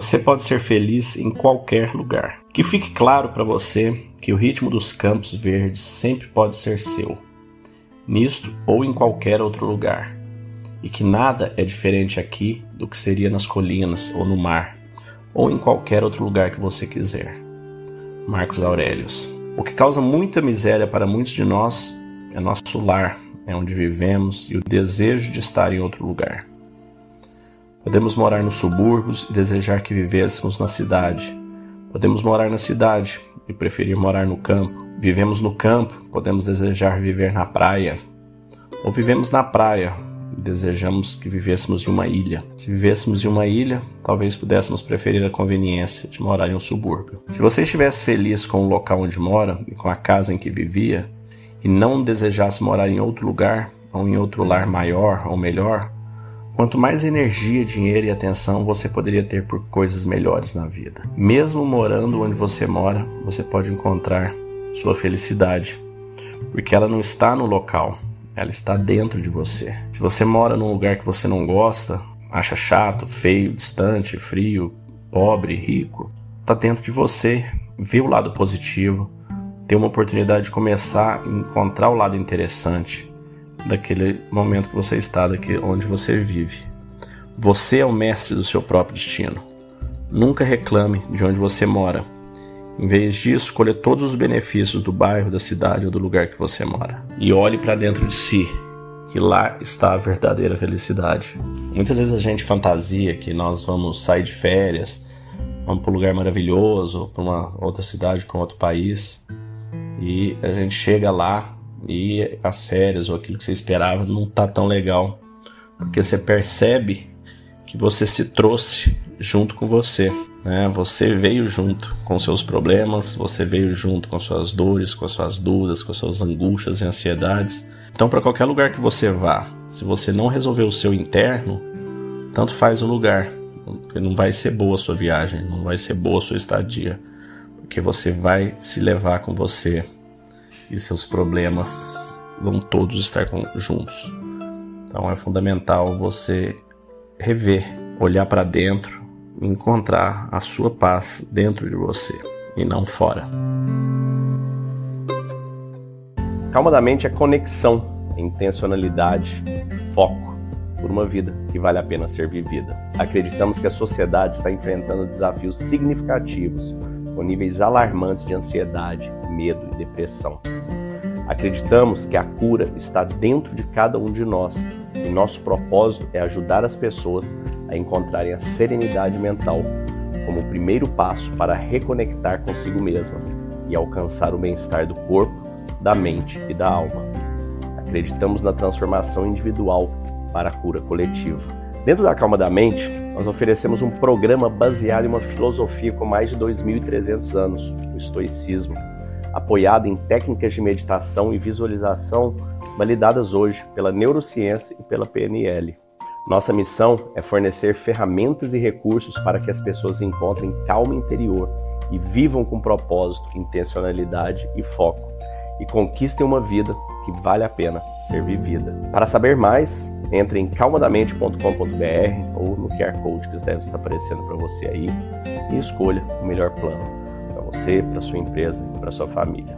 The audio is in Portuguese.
Você pode ser feliz em qualquer lugar. Que fique claro para você que o ritmo dos campos verdes sempre pode ser seu, nisto ou em qualquer outro lugar, e que nada é diferente aqui do que seria nas colinas ou no mar, ou em qualquer outro lugar que você quiser. Marcos Aurelius. O que causa muita miséria para muitos de nós é nosso lar, é onde vivemos e o desejo de estar em outro lugar. Podemos morar nos subúrbios e desejar que vivêssemos na cidade. Podemos morar na cidade e preferir morar no campo. Vivemos no campo, podemos desejar viver na praia. Ou vivemos na praia e desejamos que vivêssemos em uma ilha. Se vivêssemos em uma ilha, talvez pudéssemos preferir a conveniência de morar em um subúrbio. Se você estivesse feliz com o local onde mora e com a casa em que vivia, e não desejasse morar em outro lugar, ou em outro lar maior ou melhor, Quanto mais energia, dinheiro e atenção você poderia ter por coisas melhores na vida. Mesmo morando onde você mora, você pode encontrar sua felicidade, porque ela não está no local, ela está dentro de você. Se você mora num lugar que você não gosta, acha chato, feio, distante, frio, pobre, rico, está dentro de você. Vê o lado positivo, ter uma oportunidade de começar a encontrar o lado interessante daquele momento que você está, daqui onde você vive. Você é o mestre do seu próprio destino. Nunca reclame de onde você mora. Em vez disso, colhe todos os benefícios do bairro, da cidade ou do lugar que você mora. E olhe para dentro de si, que lá está a verdadeira felicidade. Muitas vezes a gente fantasia que nós vamos sair de férias, vamos para um lugar maravilhoso, para uma outra cidade, para um outro país, e a gente chega lá e as férias ou aquilo que você esperava não tá tão legal, porque você percebe que você se trouxe junto com você, né? Você veio junto com seus problemas, você veio junto com suas dores, com suas dúvidas, com suas angústias e ansiedades. Então, para qualquer lugar que você vá, se você não resolver o seu interno, tanto faz o lugar, porque não vai ser boa a sua viagem, não vai ser boa a sua estadia, porque você vai se levar com você e seus problemas vão todos estar juntos. Então é fundamental você rever, olhar para dentro encontrar a sua paz dentro de você e não fora. Calma da mente é conexão, é intencionalidade, foco por uma vida que vale a pena ser vivida. Acreditamos que a sociedade está enfrentando desafios significativos com níveis alarmantes de ansiedade, medo e depressão. Acreditamos que a cura está dentro de cada um de nós e nosso propósito é ajudar as pessoas a encontrarem a serenidade mental como o primeiro passo para reconectar consigo mesmas e alcançar o bem-estar do corpo, da mente e da alma. Acreditamos na transformação individual para a cura coletiva. Dentro da Calma da Mente, nós oferecemos um programa baseado em uma filosofia com mais de 2.300 anos, o estoicismo apoiado em técnicas de meditação e visualização validadas hoje pela neurociência e pela PNL. Nossa missão é fornecer ferramentas e recursos para que as pessoas encontrem calma interior e vivam com propósito, intencionalidade e foco, e conquistem uma vida que vale a pena ser vivida. Para saber mais, entre em calmadamente.com.br ou no QR Code que deve estar aparecendo para você aí e escolha o melhor plano para você, para sua empresa e para sua família.